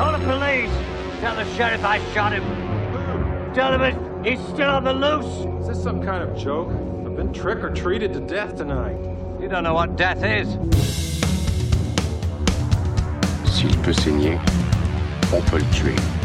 Call the police. Tell the sheriff I shot him. Tell him he's still on the loose. Is this some kind of joke? I've been trick or treated to death tonight. You don't know what death is. S'il peut saigner, on peut le tuer.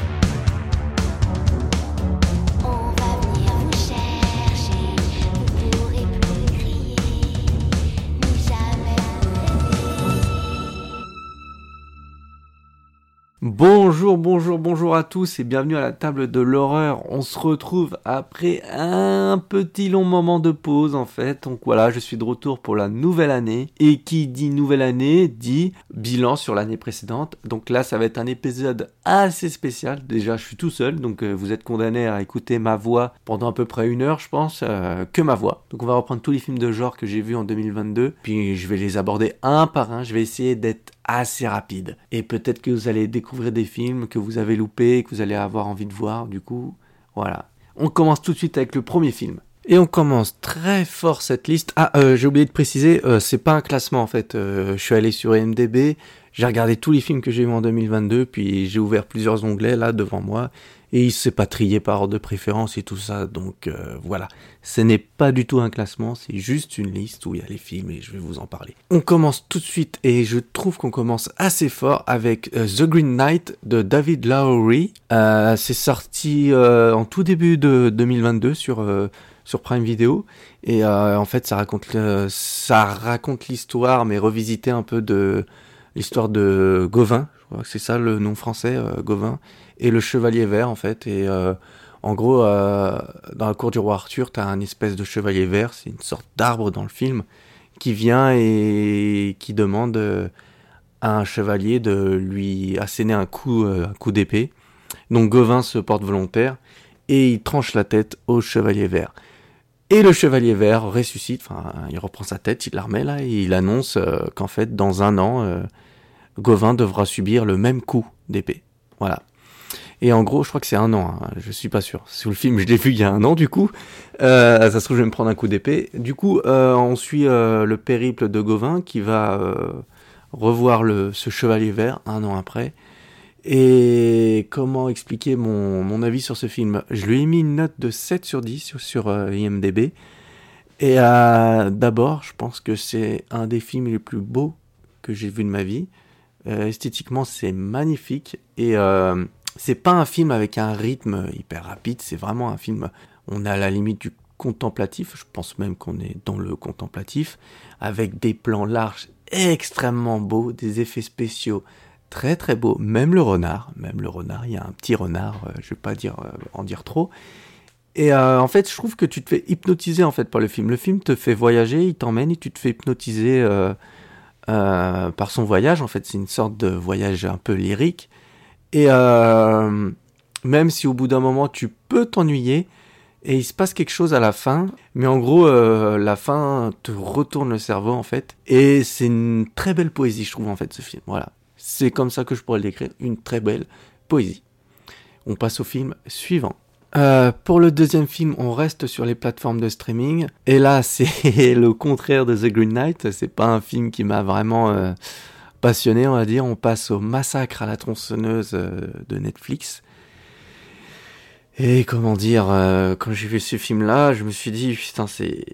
Bonjour, bonjour, bonjour à tous et bienvenue à la table de l'horreur. On se retrouve après un petit long moment de pause en fait. Donc voilà, je suis de retour pour la nouvelle année. Et qui dit nouvelle année dit bilan sur l'année précédente. Donc là, ça va être un épisode assez spécial. Déjà, je suis tout seul, donc euh, vous êtes condamné à écouter ma voix pendant à peu près une heure, je pense, euh, que ma voix. Donc on va reprendre tous les films de genre que j'ai vus en 2022. Puis je vais les aborder un par un. Je vais essayer d'être assez rapide. Et peut-être que vous allez découvrir des films que vous avez loupés, que vous allez avoir envie de voir. Du coup, voilà. On commence tout de suite avec le premier film. Et on commence très fort cette liste. Ah, euh, j'ai oublié de préciser, euh, c'est pas un classement en fait. Euh, je suis allé sur IMDb, j'ai regardé tous les films que j'ai vus en 2022, puis j'ai ouvert plusieurs onglets là devant moi, et il s'est pas trié par ordre de préférence et tout ça. Donc euh, voilà, ce n'est pas du tout un classement, c'est juste une liste où il y a les films et je vais vous en parler. On commence tout de suite et je trouve qu'on commence assez fort avec euh, The Green Knight de David Lowery. Euh, c'est sorti en tout début de 2022 sur sur Prime Video et en fait ça raconte ça raconte l'histoire mais revisiter un peu de l'histoire de Gauvin. C'est ça le nom français, euh, Gauvin et le Chevalier Vert en fait et euh, en gros, euh, dans la cour du roi Arthur, t'as un espèce de chevalier vert, c'est une sorte d'arbre dans le film, qui vient et qui demande à un chevalier de lui asséner un coup, un coup d'épée. Donc Gauvin se porte volontaire et il tranche la tête au chevalier vert. Et le chevalier vert ressuscite, enfin, il reprend sa tête, il la remet là, et il annonce qu'en fait, dans un an, Gauvin devra subir le même coup d'épée. Voilà. Et en gros, je crois que c'est un an, hein, je suis pas sûr. Sur le film, je l'ai vu il y a un an du coup. Euh, ça se trouve, je vais me prendre un coup d'épée. Du coup, euh, on suit euh, le périple de Gauvin qui va revoir ce chevalier vert un an après. Et comment expliquer mon, avis sur ce film? Je lui ai mis une note de 7 sur 10 sur, IMDB. Et d'abord, je pense que c'est un des films les plus beaux que j'ai vu de ma vie. Euh, esthétiquement, c'est magnifique. Et euh, c'est pas un film avec un rythme hyper rapide, c'est vraiment un film. On est à la limite du contemplatif, je pense même qu'on est dans le contemplatif, avec des plans larges extrêmement beaux, des effets spéciaux très très beaux, même le renard, même le renard, il y a un petit renard, euh, je vais pas dire en dire trop. Et en fait, je trouve que tu te fais hypnotiser en fait par le film. Le film te fait voyager, il t'emmène et tu te fais hypnotiser euh, par son voyage. En fait, c'est une sorte de voyage un peu lyrique. Et euh, même si au bout d'un moment tu peux t'ennuyer, et il se passe quelque chose à la fin, mais en gros euh, la fin te retourne le cerveau en fait, et c'est une très belle poésie je trouve en fait ce film. Voilà, c'est comme ça que je pourrais le décrire, une très belle poésie. On passe au film suivant. Euh, pour le deuxième film, on reste sur les plateformes de streaming. Et là, c'est le contraire de The Green Knight. C'est pas un film qui m'a vraiment euh, passionné, on va dire. On passe au Massacre à la tronçonneuse euh, de Netflix. Et comment dire, quand j'ai vu ce film-là, je me suis dit, putain, c'est.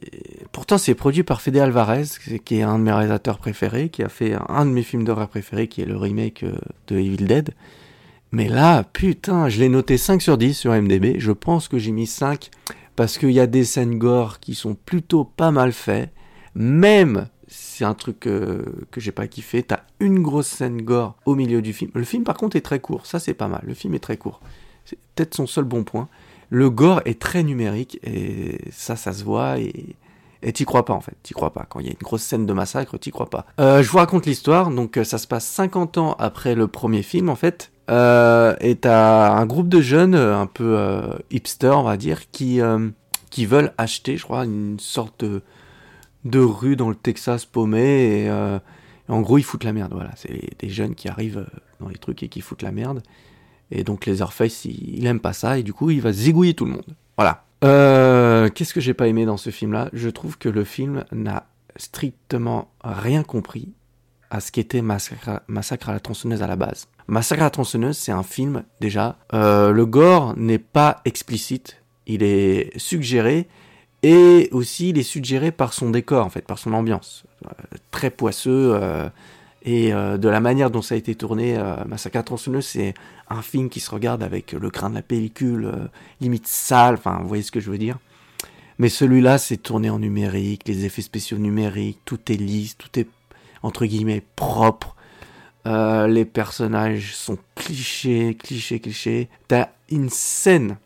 Pourtant, c'est produit par Fede Alvarez, qui est un de mes réalisateurs préférés, qui a fait un de mes films d'horreur préférés, qui est le remake de Evil Dead. Mais là, putain, je l'ai noté 5 sur 10 sur MDB. Je pense que j'ai mis 5 parce qu'il y a des scènes gore qui sont plutôt pas mal faites. Même, c'est un truc euh, que j'ai pas kiffé, t'as une grosse scène gore au milieu du film. Le film, par contre, est très court. Ça, c'est pas mal. Le film est très court. C'est peut-être son seul bon point. Le gore est très numérique et ça, ça se voit et. T'y crois pas en fait, t'y crois pas. Quand il y a une grosse scène de massacre, t'y crois pas. Euh, je vous raconte l'histoire, donc euh, ça se passe 50 ans après le premier film en fait. Euh, et t'as un groupe de jeunes euh, un peu euh, hipster, on va dire, qui, euh, qui veulent acheter, je crois, une sorte de, rue dans le Texas paumé. Euh, et en gros, ils foutent la merde. Voilà, c'est des jeunes qui arrivent dans les trucs et qui foutent la merde. Et donc les il, il aime pas ça et du coup, il va zigouiller tout le monde. Voilà. Qu'est-ce que j'ai pas aimé dans ce film-là? Je trouve que le film n'a strictement rien compris à ce qu'était Massacre, Massacre à la tronçonneuse à la base. Massacre à la tronçonneuse, c'est un film, déjà. euh, le gore n'est pas explicite, il est suggéré, et aussi il est suggéré par son décor, en fait, par son ambiance. Euh, très poisseux, euh, et de la manière dont ça a été tourné, Massacre à la tronçonneuse, c'est un film qui se regarde avec le grain de la pellicule, limite sale, enfin, vous voyez ce que je veux dire. Mais celui-là, c'est tourné en numérique, les effets spéciaux numériques, tout est lisse, tout est entre guillemets propre. Euh, les personnages sont clichés, clichés, clichés. T'as une scène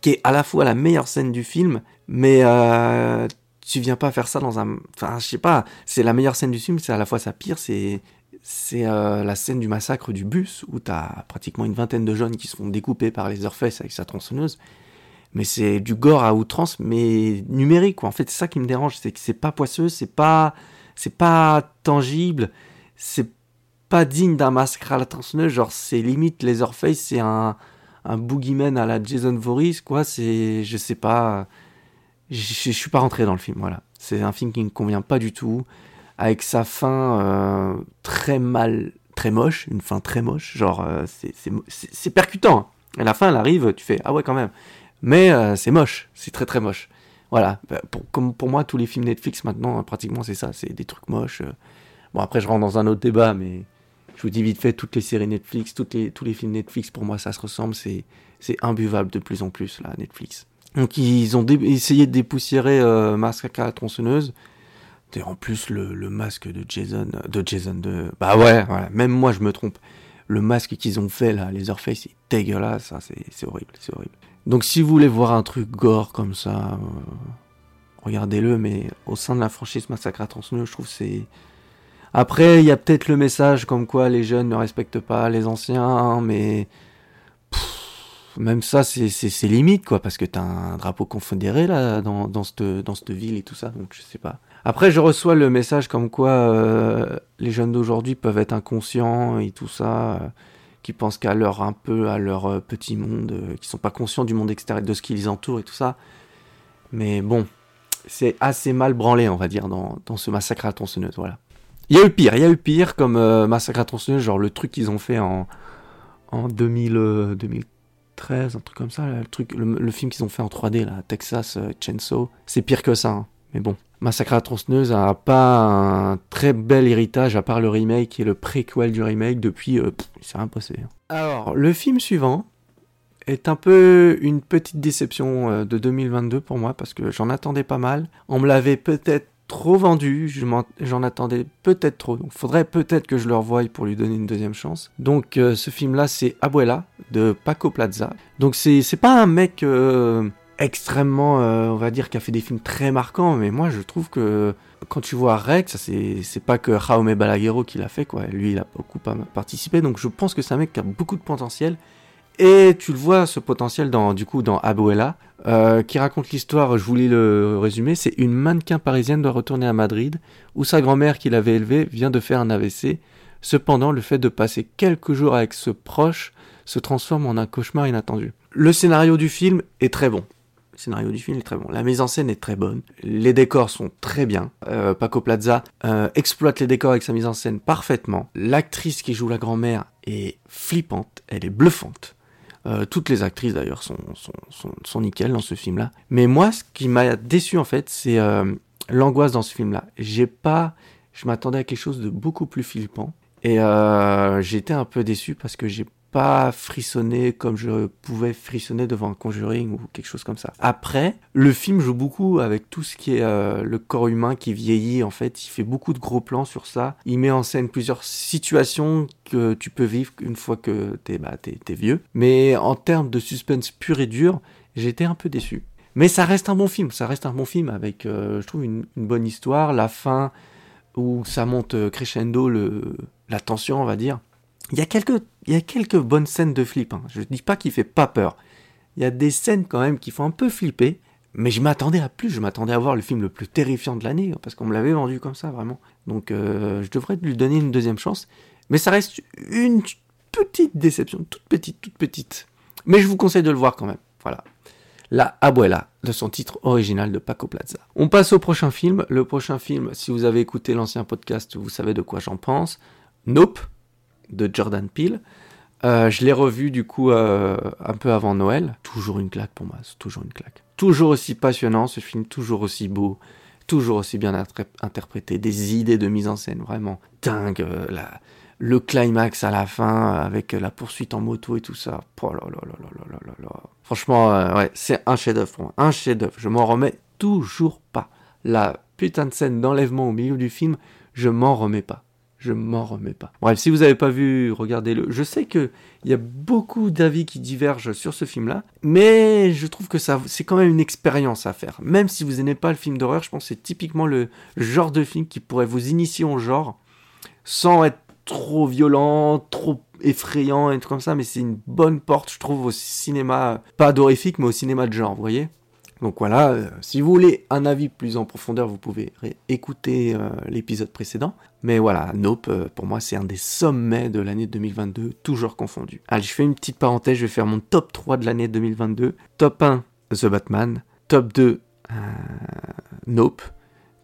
qui est à la fois la meilleure scène du film, mais euh, tu viens pas faire ça dans un. Enfin, je sais pas. C'est la meilleure scène du film, c'est à la fois sa pire. C'est c'est euh, la scène du massacre du bus où t'as pratiquement une vingtaine de jeunes qui se font découper par les Earthface avec sa tronçonneuse. Mais c'est du gore à outrance, mais numérique. Quoi. En fait, c'est ça qui me dérange, c'est que c'est pas poisseux, c'est pas c'est pas tangible, c'est pas digne d'un masque à la tronçonneuse, genre c'est limite Leatherface, c'est un, un boogeyman à la Jason Voorhees, quoi, c'est, je sais pas, je suis pas rentré dans le film, voilà. C'est un film qui me convient pas du tout, avec sa fin euh, très mal, très moche, une fin très moche, genre euh, c'est- percutant. hein. Et la fin, elle arrive, tu fais, ah ouais quand même. Mais euh, c'est moche, c'est très très moche. Voilà, Bah, pour, comme pour moi, tous les films Netflix maintenant, pratiquement c'est ça, c'est des trucs moches. euh. Bon, après, je rentre dans un autre débat, mais je vous dis vite fait, toutes les séries Netflix, les, tous les films Netflix, pour moi, ça se ressemble, c'est, imbuvable de plus en plus, là, Netflix. Donc, ils ont essayé de dépoussiérer euh, Massacre à la tronçonneuse. En plus, le, le masque de Jason, de Jason, de. Bah ouais, même moi, je me trompe. Le masque qu'ils ont fait, là, les Earthface, c'est dégueulasse, ça, c'est, c'est horrible, c'est horrible. Donc, si vous voulez voir un truc gore comme ça, euh, regardez-le, mais au sein de la franchise Massacre à tronçonneuse, je trouve c'est. Après, il y a peut-être le message comme quoi les jeunes ne respectent pas les anciens, mais pff, même ça, c'est- limite, quoi, parce que t'as un drapeau confédéré là dans, dans cette ville et tout ça, donc je sais pas. Après, je reçois le message comme quoi euh, les jeunes d'aujourd'hui peuvent être inconscients et tout ça, euh, qui pensent qu'à leur un peu à leur euh, petit monde, euh, qui sont pas conscients du monde extérieur, de ce qui les entoure et tout ça. Mais bon, c'est assez mal branlé, on va dire, dans, dans ce massacre à tronçonneuse, voilà. Il y a eu pire, il y a eu pire comme euh, Massacre à tronçonneuse, genre le truc qu'ils ont fait en, en 2000, euh, 2013, un truc comme ça, le, truc, le film qu'ils ont fait en 3D, là, Texas euh, Chainsaw, c'est pire que ça, hein. mais bon. Massacre à la tronçonneuse a pas un très bel héritage à part le remake et le préquel du remake depuis, euh, pff, s'est rien passé. Alors, le film suivant est un peu une petite déception euh, de 2022 pour moi parce que j'en attendais pas mal. On me l'avait peut-être trop vendu, j'en attendais peut-être trop. Donc faudrait peut-être que je le revoie pour lui donner une deuxième chance. Donc euh, ce film-là, c'est Abuela de Paco Plaza. Donc c'est c'est pas un mec euh, extrêmement, euh, on va dire, qui a fait des films très marquants, mais moi je trouve que quand tu vois Rex, c'est pas que Jaume Balaguerro qui l'a fait, quoi. Lui, il a beaucoup participé, donc je pense que c'est un mec qui a beaucoup de potentiel. Et tu le vois, ce potentiel, dans, du coup, dans Abuela, euh, qui raconte l'histoire, je voulais le résumer, c'est une mannequin parisienne doit retourner à Madrid, où sa grand-mère qui l'avait élevée vient de faire un AVC. Cependant, le fait de passer quelques jours avec ce proche se transforme en un cauchemar inattendu. Le scénario du film est très bon. Le scénario du film est très bon. La mise en scène est très bonne. Les décors sont très bien. Euh, Paco Plaza euh, exploite les décors avec sa mise en scène parfaitement. L'actrice qui joue la grand-mère est flippante. Elle est bluffante. Euh, toutes les actrices d'ailleurs sont, sont, sont, nickel dans ce film-là. Mais moi, ce qui m'a déçu en fait, c'est l'angoisse dans ce film-là. J'ai pas, je m'attendais à quelque chose de beaucoup plus flippant et été un peu déçu parce que j'ai pas frissonné comme je pouvais frissonner devant un Conjuring ou quelque chose comme ça. Après, le film joue beaucoup avec tout ce qui est euh, le corps humain qui vieillit en fait. Il fait beaucoup de gros plans sur ça. Il met en scène plusieurs situations que tu peux vivre une fois que t'es bah, t'es vieux. Mais en termes de suspense pur et dur, j'étais un peu déçu. Mais ça reste un bon film. Ça reste un bon film avec, euh, je trouve, une, une bonne histoire. La fin où ça monte euh, crescendo le, la tension, on va dire. Il y a quelques, il y a quelques bonnes scènes de flip. Hein. Je dis pas qu'il fait pas peur. Il y a des scènes quand même qui font un peu flipper. Mais je m'attendais à plus. Je m'attendais à voir le film le plus terrifiant de l'année parce qu'on me l'avait vendu comme ça vraiment. Donc euh, je devrais lui donner une deuxième chance. Mais ça reste une petite déception, toute petite, toute petite. Mais je vous conseille de le voir quand même. Voilà. La Abuela, de son titre original de Paco Plaza. On passe au prochain film. Le prochain film, si vous avez écouté l'ancien podcast, vous savez de quoi j'en pense. Nope, de Jordan Peele. Euh, je l'ai revu du coup euh, un peu avant Noël. Toujours une claque pour moi, c'est toujours une claque. Toujours aussi passionnant ce film, toujours aussi beau, toujours aussi bien interprété, des idées de mise en scène vraiment dingue. Euh, la, le climax à la fin avec la poursuite en moto et tout ça. Franchement, ouais, c'est un chef-d'œuvre pour moi, un chef-d'œuvre. Je m'en remets toujours pas. La putain de scène d'enlèvement au milieu du film, je m'en remets pas. Je m'en remets pas. Bref, si vous avez pas vu, regardez-le. Je sais que il y a beaucoup d'avis qui divergent sur ce film-là, mais je trouve que ça, c'est quand même une expérience à faire. Même si vous n'aimez pas le film d'horreur, je pense que c'est typiquement le genre de film qui pourrait vous initier au genre, sans être trop violent, trop effrayant et tout comme ça, mais c'est une bonne porte, je trouve, au cinéma, pas d'horrifique, mais au cinéma de genre, vous voyez? Donc voilà, euh, si vous voulez un avis plus en profondeur, vous pouvez écouter euh, l'épisode précédent. Mais voilà, Nope, euh, pour moi, c'est un des sommets de l'année 2022, toujours confondu. Allez, je fais une petite parenthèse, je vais faire mon top 3 de l'année 2022. Top 1, The Batman. Top 2, euh, Nope.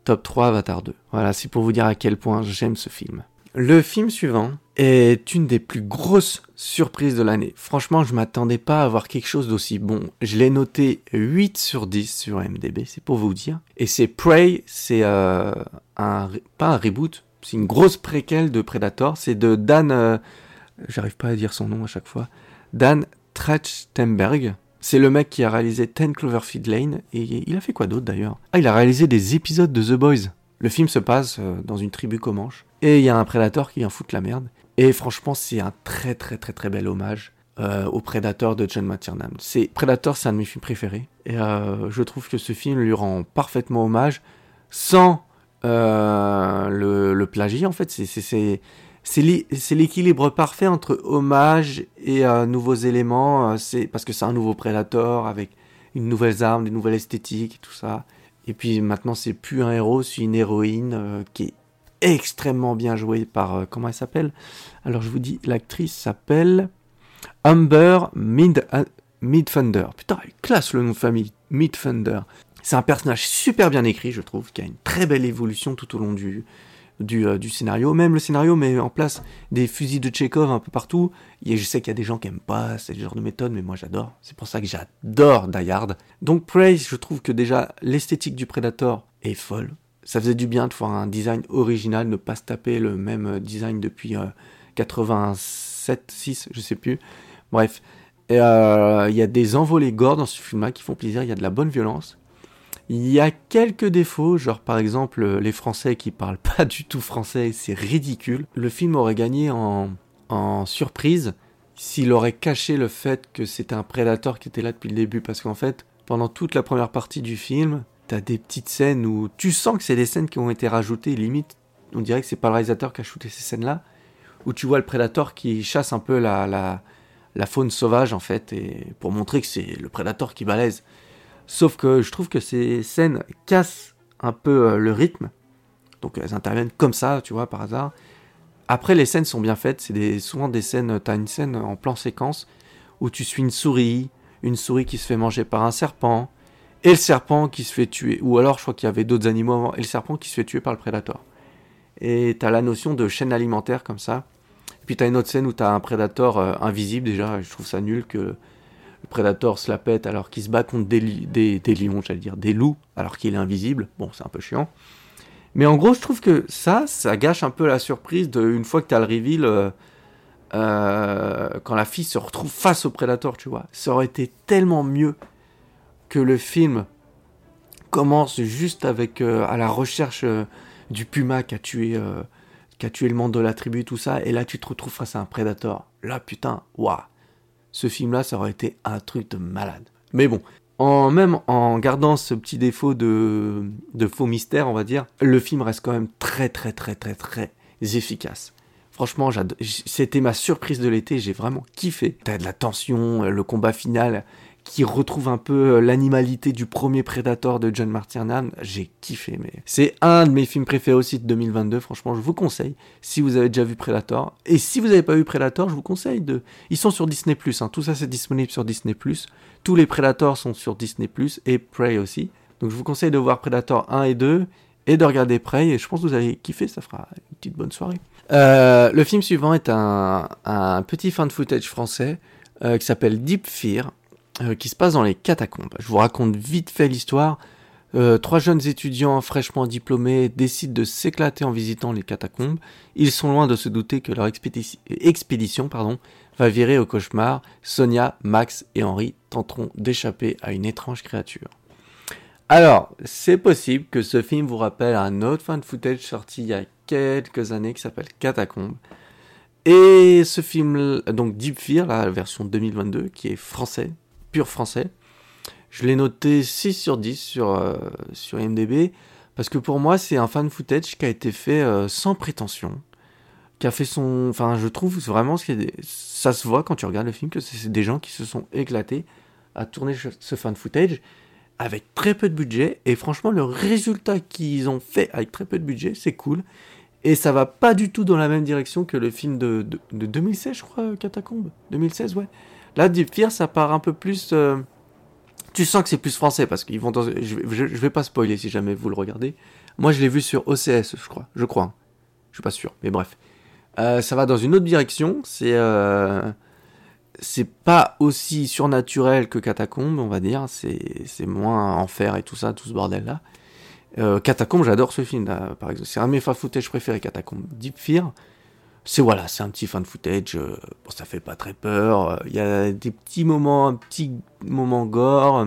Top 3, Avatar 2. Voilà, c'est pour vous dire à quel point j'aime ce film. Le film suivant est une des plus grosses surprises de l'année. Franchement, je m'attendais pas à avoir quelque chose d'aussi bon. Je l'ai noté 8 sur 10 sur MDB, c'est pour vous dire. Et c'est Prey, c'est euh, un pas un reboot, c'est une grosse préquelle de Predator. C'est de Dan, euh, j'arrive pas à dire son nom à chaque fois, Dan Trachtenberg. C'est le mec qui a réalisé 10 Cloverfield Lane et il a fait quoi d'autre d'ailleurs? Ah, il a réalisé des épisodes de The Boys. Le film se passe euh, dans une tribu comanche et il y a un prédateur qui vient foutre la merde. Et franchement, c'est un très très très très bel hommage euh, au Predator de John McTiernan. C'est Predator, c'est un de mes films préférés et euh, je trouve que ce film lui rend parfaitement hommage sans euh, le, le plagiat. En fait, c'est c'est c'est c'est l'é- c'est l'équilibre parfait entre hommage et nouveaux éléments. c'est parce que c'est un nouveau Predator avec une nouvelle arme, des nouvelles esthétiques tout ça. Et puis maintenant, c'est plus un héros, c'est une héroïne qui est extrêmement bien jouée par euh, comment elle s'appelle? Alors je vous dis, l'actrice s'appelle Amber Mid euh, Midfunder. Putain, elle classe le nom de famille, Midfunder. C'est un personnage super bien écrit, je trouve, qui a une très belle évolution tout au long du, du, euh, du scénario. Même le scénario met en place des fusils de Chekhov un peu partout. Et je sais qu'il y a des gens qui aiment pas ce genre de méthode, mais moi j'adore. C'est pour ça que j'adore Die Hard. Donc Prey, je trouve que déjà l'esthétique du Predator est folle. Ça faisait du bien de voir un design original, ne pas se taper le même euh, design depuis euh, 87, 6, je sais plus. Bref, euh, il y a des envolées gore dans ce film-là qui font plaisir. Il y a de la bonne violence. Il y a quelques défauts, genre par exemple euh, les Français qui parlent pas du tout français, c'est ridicule. Le film aurait gagné en, en surprise s'il aurait caché le fait que c'était un prédateur qui était là depuis le début, parce qu'en fait, pendant toute la première partie du film, t'as des petites scènes où tu sens que c'est des scènes qui ont été rajoutées, limite, on dirait que c'est pas le réalisateur qui a shooté ces scènes-là, où tu vois le prédateur qui chasse un peu la, la, faune sauvage en fait, et pour montrer que c'est le prédateur qui balaise. Sauf que je trouve que ces scènes cassent un peu euh, le rythme. Donc elles interviennent comme ça, tu vois, par hasard. Après, les scènes sont bien faites. C'est souvent des scènes. T'as une scène en plan séquence où tu suis une souris, une souris qui se fait manger par un serpent, et le serpent qui se fait tuer. Ou alors, je crois qu'il y avait d'autres animaux avant, et le serpent qui se fait tuer par le prédateur. Et t'as la notion de chaîne alimentaire comme ça. Et puis t'as une autre scène où t'as un prédateur euh, invisible. Déjà, je trouve ça nul que le prédateur se la pète alors qu'il se bat contre des, li- des, des lions, j'allais dire, des loups, alors qu'il est invisible. Bon, c'est un peu chiant. Mais en gros, je trouve que ça, ça gâche un peu la surprise de une fois que t'as le reveal, euh, euh, quand la fille se retrouve face au prédateur, tu vois. Ça aurait été tellement mieux que le film commence juste avec euh, à la recherche euh, du puma qui a tué euh, qui a tué le membre de la tribu tout ça. Et là tu te retrouves face à un prédateur. Là putain waouh. Ce film là ça aurait été un truc de malade. Mais bon en même en gardant ce petit défaut de faux mystère on va dire le film reste quand même très très très très très efficace. Franchement, c'était ma surprise de l'été, j'ai vraiment kiffé. T'as de la tension, euh, le combat final qui retrouve un peu euh, l'animalité du premier Predator de John McTiernan. J'ai kiffé, mais c'est un de mes films préférés aussi de 2022. Franchement, je vous conseille si vous avez déjà vu Predator. Et si vous n'avez pas vu Predator, je vous conseille de. Ils sont sur Disney hein. Tout ça, c'est disponible sur Disney Tous les Predators sont sur Disney et Prey aussi. Donc, je vous conseille de voir Predator 1 et 2 et de regarder Prey. Et je pense que vous allez kiffer. Ça fera une petite bonne soirée. Euh, le film suivant est un, un petit fan footage français euh, qui s'appelle Deep Fear. Euh, qui se passe dans les catacombes. Je vous raconte vite fait l'histoire. Euh, trois jeunes étudiants fraîchement diplômés décident de s'éclater en visitant les catacombes. Ils sont loin de se douter que leur expédition, va virer au cauchemar. Sonia, Max et Henri tenteront d'échapper à une étrange créature. Alors, c'est possible que ce film vous rappelle un autre fan footage sorti il y a quelques années qui s'appelle Catacombes. Et ce film, donc Deep Fear, la version 2022, qui est français, pur français. Je l'ai noté 6 sur 10 sur, euh, sur IMDB, parce que pour moi, c'est un fan footage qui a été fait euh, sans prétention, qui a fait son... Enfin, je trouve vraiment, ça se voit quand tu regardes le film, que c'est des gens qui se sont éclatés à tourner ce fan footage avec très peu de budget, et franchement, le résultat qu'ils ont fait avec très peu de budget, c'est cool. Et ça va pas du tout dans la même direction que le film de, de 2016, je crois, Catacombe. 2016, ouais. Là, Deep Fear, ça part un peu plus. Euh, tu sens que c'est plus français parce qu'ils vont dans. Je, je, vais pas spoiler si jamais vous le regardez. Moi, je l'ai vu sur OCS, je crois. Je crois. Je suis pas sûr, mais bref. Euh, ça va dans une autre direction. C'est. Euh, c'est pas aussi surnaturel que Catacombe, on va dire. C'est moins enfer et tout ça, tout ce bordel-là. Euh, Catacombe, j'adore ce film, par exemple. C'est un de mes footage préférés, Catacombe. Deep Fear, c'est voilà, c'est un petit fan footage. Euh, bon, ça fait pas très peur. Il y a des petits moments, un petit moment gore.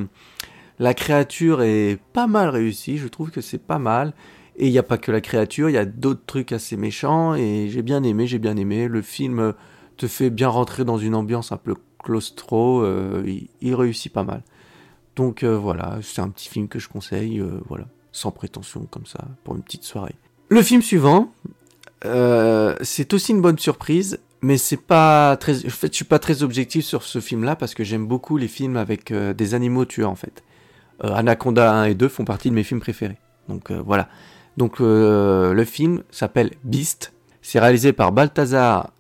La créature est pas mal réussie. Je trouve que c'est pas mal. Et il n'y a pas que la créature, il y a d'autres trucs assez méchants. Et j'ai bien aimé, j'ai bien aimé. Le film te fait bien rentrer dans une ambiance un peu claustro. Euh, il, réussit pas mal. Donc euh, voilà, c'est un petit film que je conseille. voilà, sans prétention comme ça pour une petite soirée. Le film suivant, euh, c'est aussi une bonne surprise, mais c'est pas très. En fait, je suis pas très objectif sur ce film-là parce que j'aime beaucoup les films avec euh, des animaux tueurs en fait. Euh, Anaconda 1 et 2 font partie de mes films préférés. Donc voilà. Donc le film s'appelle Beast. C'est réalisé par Balthazar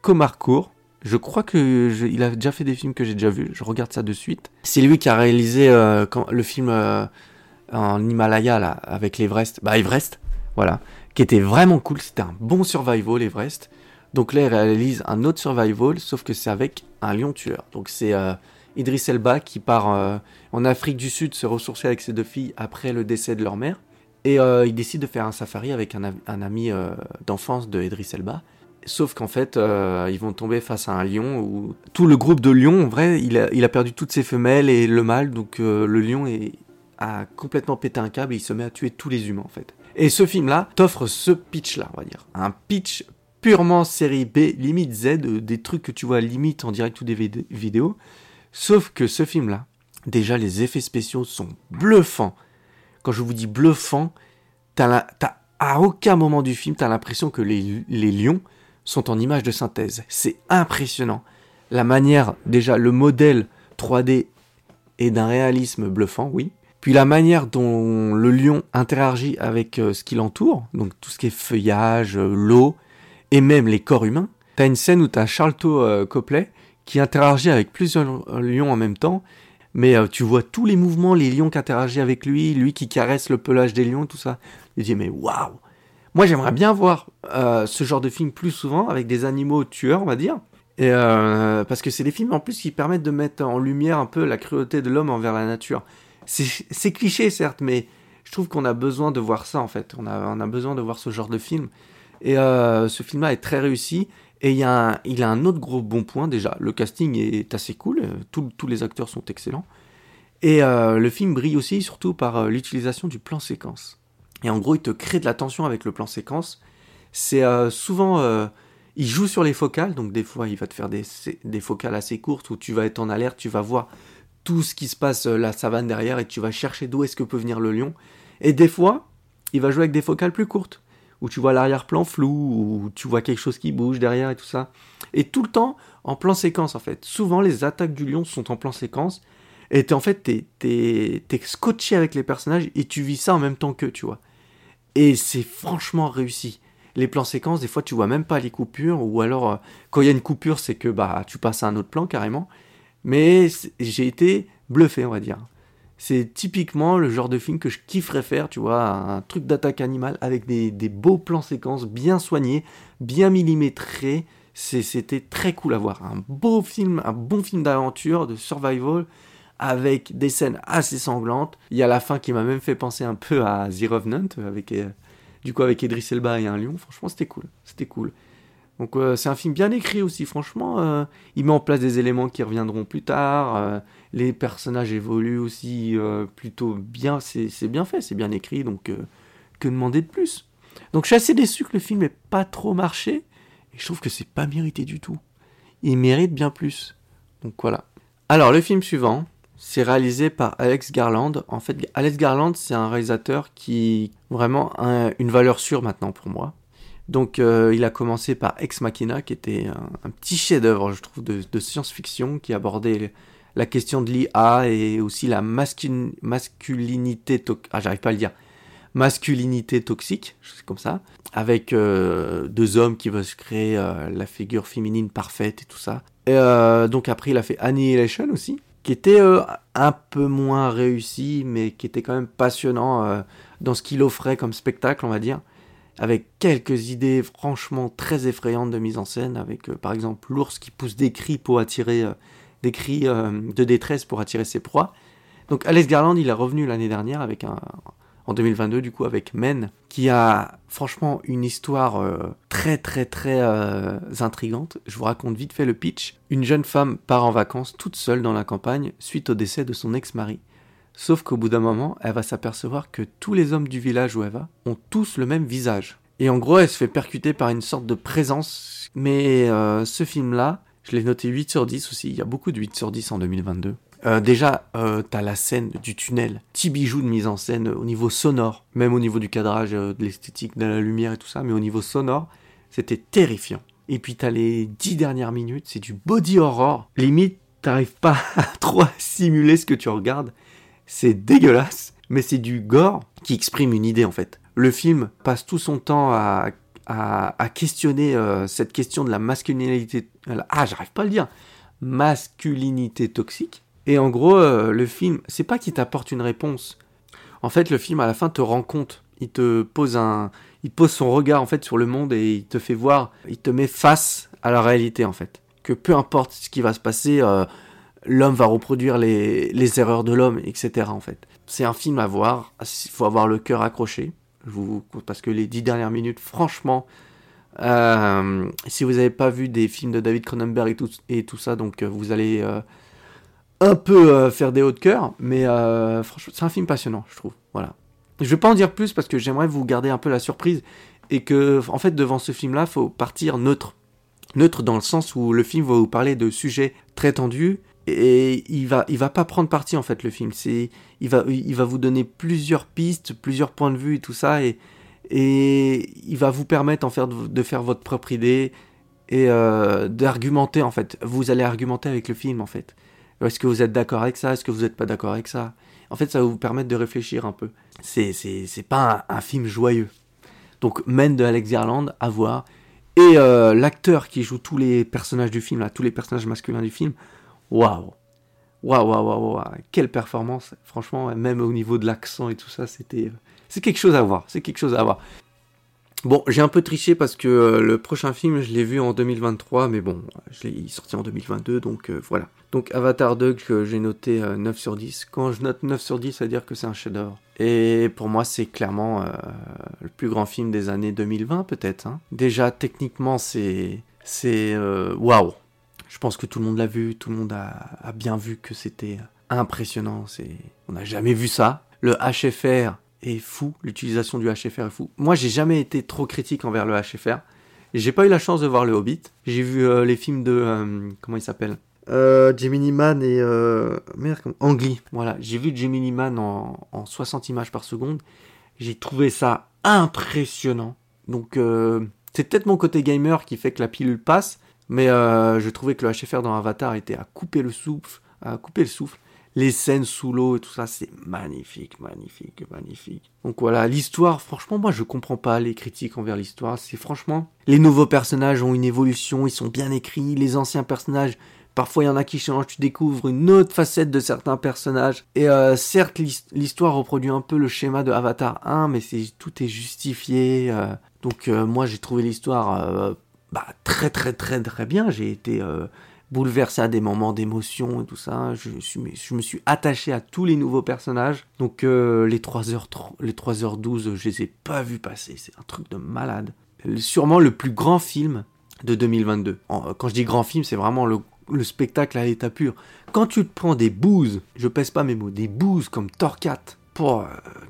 Comarcourt. Je crois que il a déjà fait des films que j'ai déjà vus. Je regarde ça de suite. C'est lui qui a réalisé le film en Himalaya là avec l'Everest. Bah Everest. Voilà qui était vraiment cool. C'était un bon survival, Everest. Donc là, il réalise un autre survival, sauf que c'est avec un lion tueur. Donc c'est euh, Idris Elba qui part euh, en Afrique du Sud se ressourcer avec ses deux filles après le décès de leur mère. Et euh, il décide de faire un safari avec un, ami d'enfance de Idris Elba. Sauf qu'en fait, ils vont tomber face à un lion où tout le groupe de lions, en vrai, il a, perdu toutes ses femelles et le mâle. Donc le lion a complètement pété un câble et il se met à tuer tous les humains en fait. Et ce film-là t'offre ce pitch-là, on va dire. Un pitch purement série B, limite Z, euh, des trucs que tu vois limite en direct ou des vidéos. Sauf que ce film-là, déjà les effets spéciaux sont bluffants. Quand je vous dis bluffant, t'as à aucun moment du film, t'as l'impression que les, les lions sont en image de synthèse. C'est impressionnant. La manière, déjà, le modèle 3D est d'un réalisme bluffant, oui. Puis la manière dont le lion interagit avec euh, ce qui l'entoure, donc tout ce qui est feuillage, euh, l'eau, et même les corps humains. T'as une scène où t'as Charlton euh, Copley qui interagit avec plusieurs lions en même temps, mais tu vois tous les mouvements, les lions qui interagissent avec lui, lui qui caresse le pelage des lions, tout ça. Je dis mais waouh Moi j'aimerais bien voir ce genre de film plus souvent avec des animaux tueurs, on va dire. Parce que c'est des films en plus qui permettent de mettre en lumière un peu la cruauté de l'homme envers la nature. C'est cliché, certes, mais je trouve qu'on a besoin de voir ça, en fait. On a, on a besoin de voir ce genre de film. Et euh, ce film-là est très réussi. Et il, y a un, il a un autre gros bon point, déjà. Le casting est assez cool. tous les acteurs sont excellents. Et euh, le film brille aussi, surtout par euh, l'utilisation du plan séquence. Et en gros, il te crée de la tension avec le plan séquence. C'est souvent... il joue sur les focales, donc des fois, il va te faire des, des focales assez courtes où tu vas être en alerte, tu vas voir tout ce qui se passe euh, la savane derrière et tu vas chercher d'où est-ce que peut venir le lion. Et des fois, il va jouer avec des focales plus courtes, où tu vois l'arrière-plan flou, où tu vois quelque chose qui bouge derrière et tout ça. Et tout le temps en plan séquence en fait. Souvent les attaques du lion sont en plan séquence, Et t'es, en fait, t'es, t'es, t'es scotché avec les personnages et tu vis ça en même temps qu'eux, tu vois. Et c'est franchement réussi. Les plans séquences, des fois, tu vois même pas les coupures, ou alors, euh, quand il y a une coupure, c'est que bah, tu passes à un autre plan carrément. Mais j'ai été bluffé, on va dire. C'est typiquement le genre de film que je kifferais faire, tu vois, un truc d'attaque animale avec des, des beaux plans séquences bien soignés, bien millimétrés. C'était très cool à voir. Un beau film, un bon film d'aventure, de survival, avec des scènes assez sanglantes. Il y a la fin qui m'a même fait penser un peu à The Revenant, avec, euh, du coup avec Idris Elba et un lion. Franchement, c'était cool. C'était cool. Donc euh, c'est un film bien écrit aussi, franchement. euh, il met en place des éléments qui reviendront plus tard. euh, les personnages évoluent aussi plutôt bien. C'est bien fait, c'est bien écrit. Donc que demander de plus? Donc je suis assez déçu que le film ait pas trop marché. Et je trouve que c'est pas mérité du tout. Il mérite bien plus. Donc voilà. Alors le film suivant, c'est réalisé par Alex Garland. En fait, Alex Garland, c'est un réalisateur qui vraiment a une valeur sûre maintenant pour moi. Donc, euh, il a commencé par Ex Machina, qui était un, petit chef-d'œuvre, je trouve, de, science-fiction, qui abordait la question de l'IA et aussi la masculin- masculinité toxique. Ah, j'arrive pas à le dire. Masculinité toxique, c'est comme ça, avec euh, deux hommes qui veulent se créer euh, la figure féminine parfaite et tout ça. Et, donc après, il a fait Annihilation aussi, qui était un peu moins réussi, mais qui était quand même passionnant dans ce qu'il offrait comme spectacle, on va dire avec quelques idées franchement très effrayantes de mise en scène, avec euh, par exemple l'ours qui pousse des cris pour attirer euh, des cris euh, de détresse pour attirer ses proies. Donc Alex Garland, il est revenu l'année dernière avec un en 2022 du coup avec Men, qui a franchement une histoire très très très intrigante. Je vous raconte vite fait le pitch. Une jeune femme part en vacances toute seule dans la campagne suite au décès de son ex-mari. Sauf qu'au bout d'un moment, elle va s'apercevoir que tous les hommes du village où elle va ont tous le même visage. Et en gros, elle se fait percuter par une sorte de présence. Mais euh, ce film-là, je l'ai noté 8 sur 10 aussi. Il y a beaucoup de 8 sur 10 en 2022. Euh, déjà, euh, t'as la scène du tunnel, petit bijou de mise en scène au niveau sonore, même au niveau du cadrage, euh, de l'esthétique, de la lumière et tout ça, mais au niveau sonore, c'était terrifiant. Et puis t'as les 10 dernières minutes, c'est du body horror. Limite, t'arrives pas à trop simuler ce que tu regardes c'est dégueulasse, mais c'est du gore qui exprime une idée en fait. Le film passe tout son temps à, à, questionner euh, cette question de la masculinité. Ah, j'arrive pas à le dire. Masculinité toxique. Et en gros, euh, le film, c'est pas qu'il t'apporte une réponse. En fait, le film à la fin te rend compte. Il te pose un, il pose son regard en fait sur le monde et il te fait voir, il te met face à la réalité en fait. Que peu importe ce qui va se passer, euh, l'homme va reproduire les, erreurs de l'homme, etc. En fait, c'est un film à voir. Il faut avoir le cœur accroché. Je vous parce que les dix dernières minutes, franchement, euh, si vous n'avez pas vu des films de David Cronenberg et tout, ça, donc euh, vous allez euh, un peu faire des hauts de cœur, mais franchement, c'est un film passionnant, je trouve. Voilà. Je vais pas en dire plus parce que j'aimerais vous garder un peu la surprise et que, en fait, devant ce film-là, faut partir neutre. Neutre dans le sens où le film va vous parler de sujets très tendus et il va il va pas prendre parti en fait le film. C'est il va il va vous donner plusieurs pistes plusieurs points de vue et tout ça. Et et il va vous permettre en faire de, faire votre propre idée et euh, d'argumenter en fait. Vous allez argumenter avec le film en fait. Est-ce que vous êtes d'accord avec ça? Est-ce que vous n'êtes pas d'accord avec ça? En fait ça va vous permettre de réfléchir un peu. C'est c'est c'est pas un, film joyeux. Donc Men de Alex Garland à voir. Et euh, l'acteur qui joue tous les personnages du film tous les personnages masculins du film Waouh Waouh, waouh, waouh, quelle performance Franchement, même au niveau de l'accent et tout ça, c'était... C'est quelque chose à voir, c'est quelque chose à voir. Bon, j'ai un peu triché parce que euh, le prochain film, je l'ai vu en 2023, mais bon, je il est sorti en 2022, donc euh, voilà. Donc Avatar 2, que j'ai noté euh, 9 sur 10. Quand je note 9 sur 10, ça veut dire que c'est un chef-d'œuvre. Et pour moi, c'est clairement euh, le plus grand film des années 2020, peut-être. hein. Déjà, techniquement, c'est... C'est... euh, Waouh je pense que tout le monde l'a vu, tout le monde a, a bien vu que c'était impressionnant. C'est, on n'a jamais vu ça. Le HFR est fou, l'utilisation du HFR est fou. Moi, j'ai jamais été trop critique envers le HFR. J'ai pas eu la chance de voir le Hobbit. J'ai vu euh, les films de euh, comment il s'appelle? Euh, Gemini Man et euh, merde, comment- Ang Lee. Voilà, j'ai vu Gemini Man en, en 60 images par seconde. J'ai trouvé ça impressionnant. Donc c'est peut-être mon côté gamer qui fait que la pilule passe, mais euh, je trouvais que le HFR dans Avatar était à couper le souffle, à couper le souffle. les scènes sous l'eau et tout ça, c'est magnifique, magnifique, magnifique. Donc voilà, l'histoire, franchement, moi je comprends pas les critiques envers l'histoire. C'est franchement, les nouveaux personnages ont une évolution, ils sont bien écrits, les anciens personnages, parfois il y en a qui changent, tu découvres une autre facette de certains personnages. Et euh, certes, l'his- l'histoire reproduit un peu le schéma de Avatar 1, mais c'est tout est justifié. euh. donc moi j'ai trouvé l'histoire bah, très très très très bien. J'ai été euh, bouleversé à des moments d'émotion et tout ça. Je, suis, je me suis attaché à tous les nouveaux personnages. Donc euh, les 3h, les 3h12, je les ai pas vus passer. C'est un truc de malade. Sûrement le plus grand film de 2022. En- Quand je dis grand film, c'est vraiment le, le spectacle à l'état pur. Quand tu te prends des bouses, je pèse pas mes mots, des bouses comme 4, pour, euh,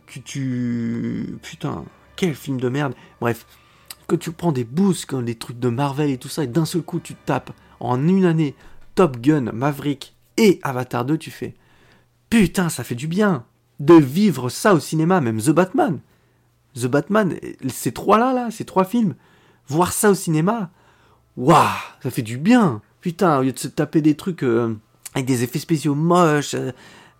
que tu... Putain, quel film de merde. Bref, que tu prends des boosts comme des trucs de Marvel et tout ça, et d'un seul coup tu tapes en une année Top Gun, Maverick et Avatar 2, tu fais putain, ça fait du bien de vivre ça au cinéma, même The Batman. The Batman, ces trois-là, là, ces trois films, voir ça au cinéma, waouh, ça fait du bien. Putain, au lieu de se taper des trucs euh, avec des effets spéciaux moches, euh,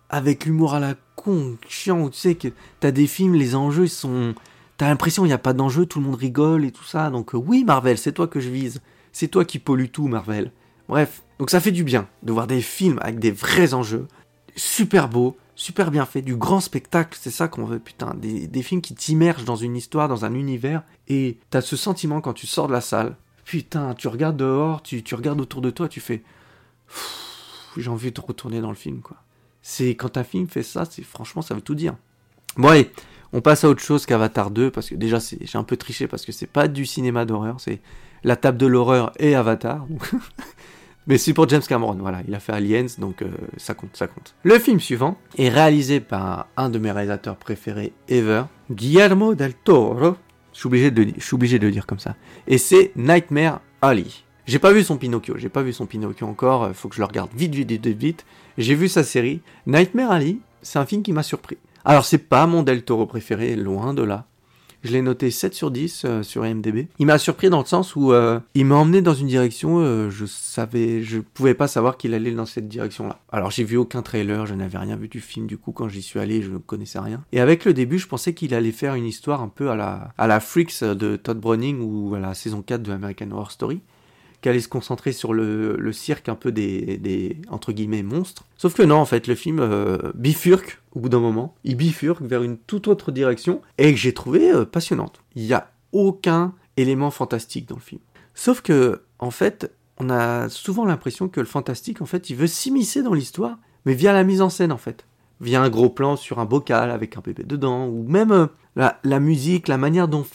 avec l'humour à la con, chiant, tu sais que t'as des films, les enjeux ils sont T'as l'impression qu'il n'y a pas d'enjeu, tout le monde rigole et tout ça. Donc euh, oui, Marvel, c'est toi que je vise. C'est toi qui pollue tout, Marvel. Bref, donc ça fait du bien de voir des films avec des vrais enjeux, super beaux, super bien faits, du grand spectacle, c'est ça qu'on veut, putain. Des, des films qui t'immergent dans une histoire, dans un univers, et t'as ce sentiment quand tu sors de la salle. Putain, tu regardes dehors, tu, tu regardes autour de toi, tu fais... J'ai envie de retourner dans le film, quoi. C'est quand un film fait ça, c'est franchement, ça veut tout dire. Bon allez, on passe à autre chose qu'Avatar 2, parce que déjà, j'ai un peu triché, parce que c'est pas du cinéma d'horreur, c'est la table de l'horreur et Avatar. Mais c'est pour James Cameron, voilà, il a fait Aliens, donc euh, ça compte, ça compte. Le film suivant est réalisé par un de mes réalisateurs préférés ever, Guillermo del Toro. Je suis obligé de, je suis obligé de le dire comme ça. Et c'est Nightmare Alley. J'ai pas vu son Pinocchio, j'ai pas vu son Pinocchio encore, euh, faut que je le regarde vite, vite, vite, vite. J'ai vu sa série. Nightmare Alley, c'est un film qui m'a surpris. Alors c'est pas mon Del Toro préféré, loin de là. Je l'ai noté 7 sur 10 euh, sur IMDb. Il m'a surpris dans le sens où euh, il m'a emmené dans une direction, euh, je savais, je pouvais pas savoir qu'il allait dans cette direction-là. Alors j'ai vu aucun trailer, je n'avais rien vu du film, du coup quand j'y suis allé, je ne connaissais rien. Et avec le début, je pensais qu'il allait faire une histoire un peu à la, à la Freaks de Todd Browning ou à la saison 4 de American Horror Story qui allait se concentrer sur le, cirque un peu des, entre guillemets monstres. Sauf que non, en fait, le film euh, bifurque au bout d'un moment. Il bifurque vers une toute autre direction et que j'ai trouvé euh, passionnante. Il n'y a aucun élément fantastique dans le film. Sauf que, en fait, on a souvent l'impression que le fantastique, en fait, il veut s'immiscer dans l'histoire, mais via la mise en scène, en fait. Via un gros plan sur un bocal avec un bébé dedans, ou même euh, la, musique, la manière dont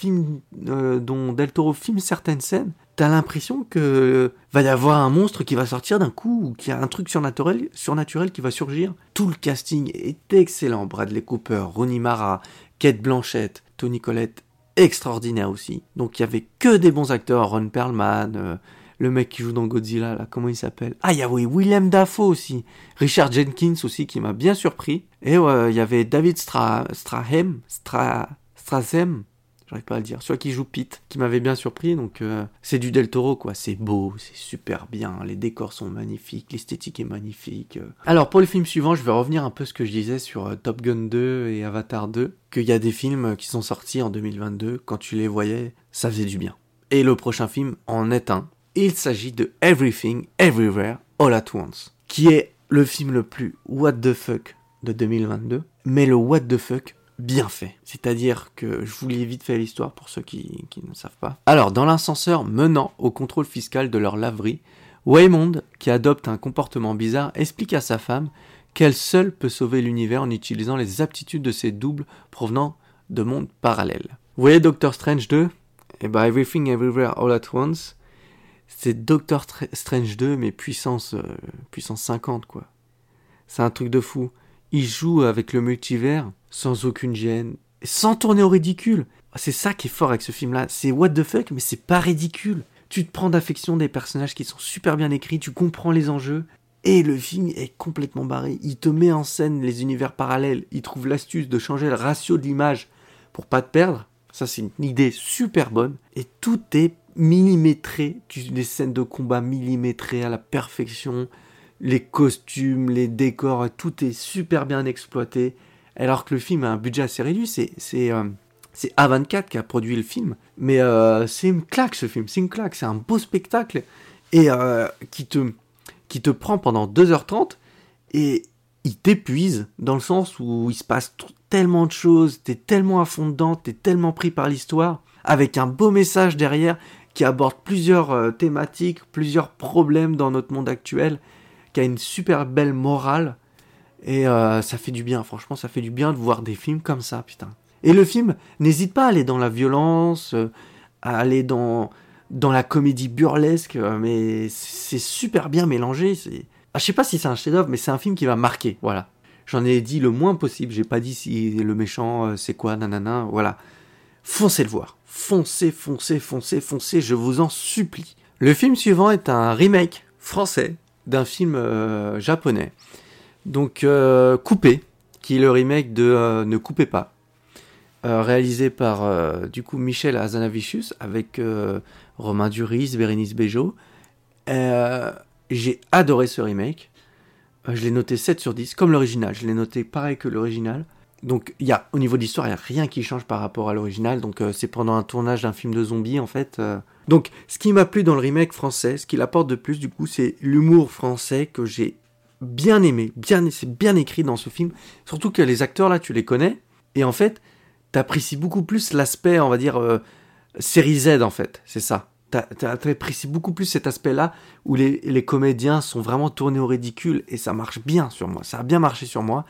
Del Toro filme certaines scènes, t'as l'impression que va y avoir un monstre qui va sortir d'un coup ou qu'il y a un truc surnaturel, surnaturel qui va surgir. Tout le casting est excellent. Bradley Cooper, Rooney Mara, Kate Blanchett, Tony Collette, extraordinaire aussi. Donc il y avait que des bons acteurs. Ron Perlman, euh, le mec qui joue dans Godzilla, là, comment il s'appelle? Ah, il y avait Willem Dafoe aussi. Richard Jenkins aussi qui m'a bien surpris. Et ouais, il y avait David Stra Strahem, Stra Strahem, j'arrive pas à le dire, celui qui joue Pete, qui m'avait bien surpris, donc euh, c'est du Del Toro quoi, c'est beau, c'est super bien, les décors sont magnifiques, l'esthétique est magnifique. euh. Alors pour le film suivant, je vais revenir un peu ce que je disais sur euh, Top Gun 2 et Avatar 2, qu'il y a des films qui sont sortis en 2022, quand tu les voyais, ça faisait du bien. Et le prochain film en est un, il s'agit de Everything, Everywhere, All at Once, qui est le film le plus what the fuck de 2022, mais le what the fuck bien fait. C'est-à-dire que je vous lis vite fait l'histoire pour ceux qui, ne savent pas. Alors, dans l'ascenseur menant au contrôle fiscal de leur laverie, Waymond, qui adopte un comportement bizarre, explique à sa femme qu'elle seule peut sauver l'univers en utilisant les aptitudes de ses doubles provenant de mondes parallèles. Vous voyez Doctor Strange 2 Eh ben Everything Everywhere All at Once, c'est Doctor Tra- Strange 2 mais puissance, euh, puissance 50 quoi. C'est un truc de fou. Il joue avec le multivers sans aucune gêne, sans tourner au ridicule. C'est ça qui est fort avec ce film-là. C'est what the fuck, mais c'est pas ridicule. Tu te prends d'affection des personnages qui sont super bien écrits, tu comprends les enjeux, et le film est complètement barré. Il te met en scène les univers parallèles, il trouve l'astuce de changer le ratio de l'image pour pas te perdre. Ça, c'est une idée super bonne. Et tout est millimétré. Tu, des scènes de combat millimétrées à la perfection. les costumes, les décors, tout est super bien exploité. Alors que le film a un budget assez réduit, c'est euh, c'est A24 qui a produit le film, mais euh, c'est une claque ce film, c'est une claque, c'est un beau spectacle. Et euh, qui te qui te prend pendant 2h30 et il t'épuise dans le sens où il se passe tellement de choses, t'es tellement à fond dedans, t'es tellement pris par l'histoire, avec un beau message derrière qui aborde plusieurs thématiques, plusieurs problèmes dans notre monde actuel, qui a une super belle morale. Et euh, ça fait du bien, franchement, ça fait du bien de voir des films comme ça, putain. Et le film n'hésite pas à aller dans la violence, euh, à aller dans, dans la comédie burlesque, euh, mais c'est super bien mélangé. C'est... Ah, je sais pas si c'est un chef-d'œuvre, mais c'est un film qui va marquer, voilà. J'en ai dit le moins possible, j'ai pas dit si le méchant c'est quoi, nanana, voilà. Foncez le voir. Foncez, foncez, foncez, foncez, je vous en supplie. Le film suivant est un remake français d'un film japonais. Donc euh, Coupé, qui est le remake de euh, Ne coupez pas, euh, réalisé par euh, du coup Michel Hazanavicius avec Romain Duris, Bérénice Bejo. J'ai adoré ce remake. Je l'ai noté 7 sur 10, comme l'original. Je l'ai noté pareil que l'original. Donc, y a, au niveau de l'histoire, il n'y a rien qui change par rapport à l'original. Donc, c'est pendant un tournage d'un film de zombies, en fait. Donc, ce qui m'a plu dans le remake français, ce qu'il apporte de plus, du coup, c'est l'humour français que j'ai bien aimé. Bien, c'est bien écrit dans ce film. Surtout que les acteurs, là, tu les connais. Et en fait, t'apprécies beaucoup plus l'aspect, on va dire, euh, série Z, en fait. C'est ça. T'a- t'a- T'apprécies beaucoup plus cet aspect-là où les, comédiens sont vraiment tournés au ridicule et ça marche bien sur moi. Ça a bien marché sur moi.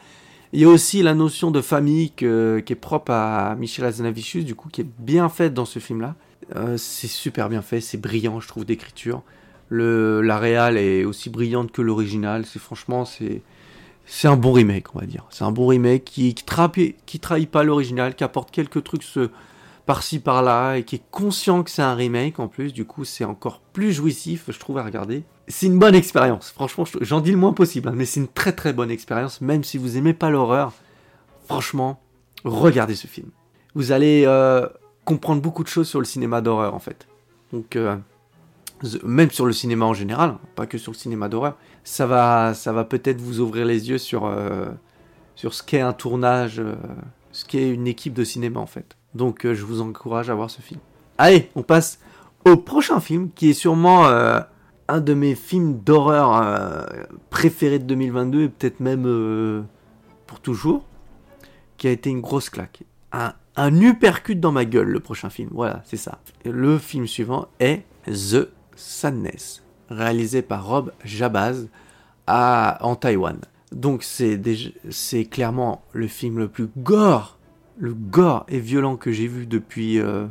Il y a aussi la notion de famille qui est propre à Michel Hazanavicius, du coup, qui est bien faite dans ce film-là. Euh, c'est super bien fait, c'est brillant, je trouve, d'écriture. La réal est aussi brillante que l'original. C'est franchement, c'est un bon remake, on va dire. C'est un bon remake qui trahit pas l'original, qui apporte quelques trucs par-ci par-là et qui est conscient que c'est un remake en plus. Du coup, c'est encore plus jouissif, je trouve, à regarder. C'est une bonne expérience. Franchement, je- j'en dis le moins possible, hein, mais c'est une très très bonne expérience, même si vous aimez pas l'horreur. Franchement, regardez ce film. Vous allez euh, comprendre beaucoup de choses sur le cinéma d'horreur, en fait. Donc, euh, même sur le cinéma en général, pas que sur le cinéma d'horreur, ça va, ça va peut-être vous ouvrir les yeux sur, euh, sur ce qu'est un tournage, euh, ce qu'est une équipe de cinéma, en fait. Donc, euh, je vous encourage à voir ce film. Allez, on passe au prochain film, qui est sûrement un de mes films d'horreur préférés de 2022, et peut-être même pour toujours, qui a été une grosse claque. Un, un uppercut dans ma gueule, le prochain film. Voilà, c'est ça. Le film suivant est The Sadness, réalisé par Rob Jabaz à, en Taïwan. Donc c'est clairement le film le plus gore, le gore et violent que j'ai vu depuis euh,